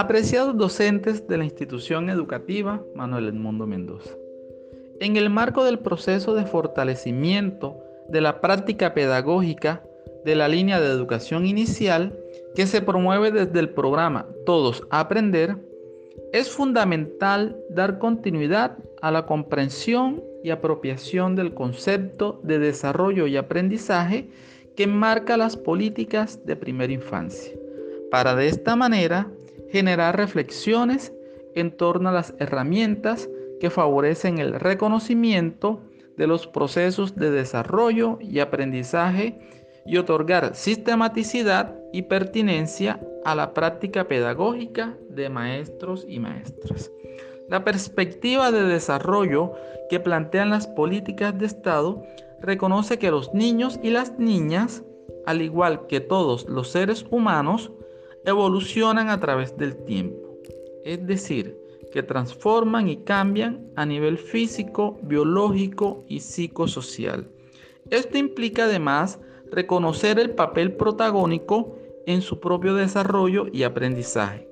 Apreciados docentes de la institución educativa Manuel Edmundo Mendoza. En el marco del proceso de fortalecimiento de la práctica pedagógica de la línea de educación inicial que se promueve desde el programa Todos a Aprender, es fundamental dar continuidad a la comprensión y apropiación del concepto de desarrollo y aprendizaje que marca las políticas de primera infancia, para de esta manera generar reflexiones en torno a las herramientas que favorecen el reconocimiento de los procesos de desarrollo y aprendizaje y otorgar sistematicidad y pertinencia a la práctica pedagógica de maestros y maestras. La perspectiva de desarrollo que plantean las políticas de Estado reconoce que los niños y las niñas, al igual que todos los seres humanos, evolucionan a través del tiempo, es decir, que transforman y cambian a nivel físico, biológico y psicosocial. Esto implica además reconocer el papel protagónico en su propio desarrollo y aprendizaje,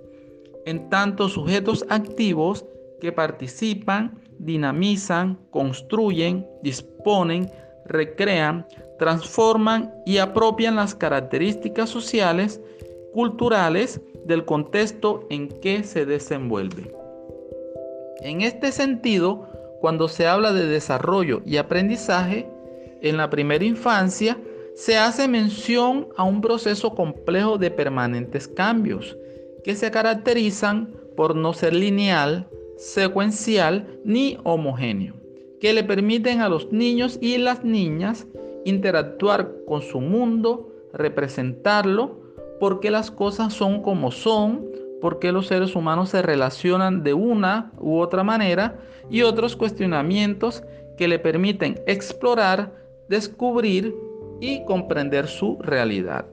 en tanto sujetos activos que participan, dinamizan, construyen, disponen, recrean, transforman y apropian las características sociales culturales del contexto en que se desenvuelve. En este sentido, cuando se habla de desarrollo y aprendizaje, en la primera infancia se hace mención a un proceso complejo de permanentes cambios que se caracterizan por no ser lineal, secuencial ni homogéneo, que le permiten a los niños y las niñas interactuar con su mundo, representarlo, por qué las cosas son como son, por qué los seres humanos se relacionan de una u otra manera y otros cuestionamientos que le permiten explorar, descubrir y comprender su realidad.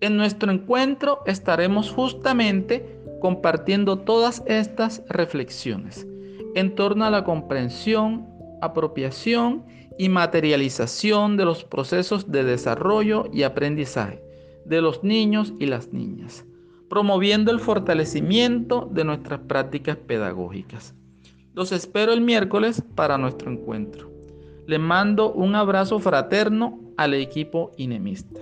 En nuestro encuentro estaremos justamente compartiendo todas estas reflexiones en torno a la comprensión, apropiación y materialización de los procesos de desarrollo y aprendizaje de los niños y las niñas, promoviendo el fortalecimiento de nuestras prácticas pedagógicas. Los espero el miércoles para nuestro encuentro. Les mando un abrazo fraterno al equipo inemista.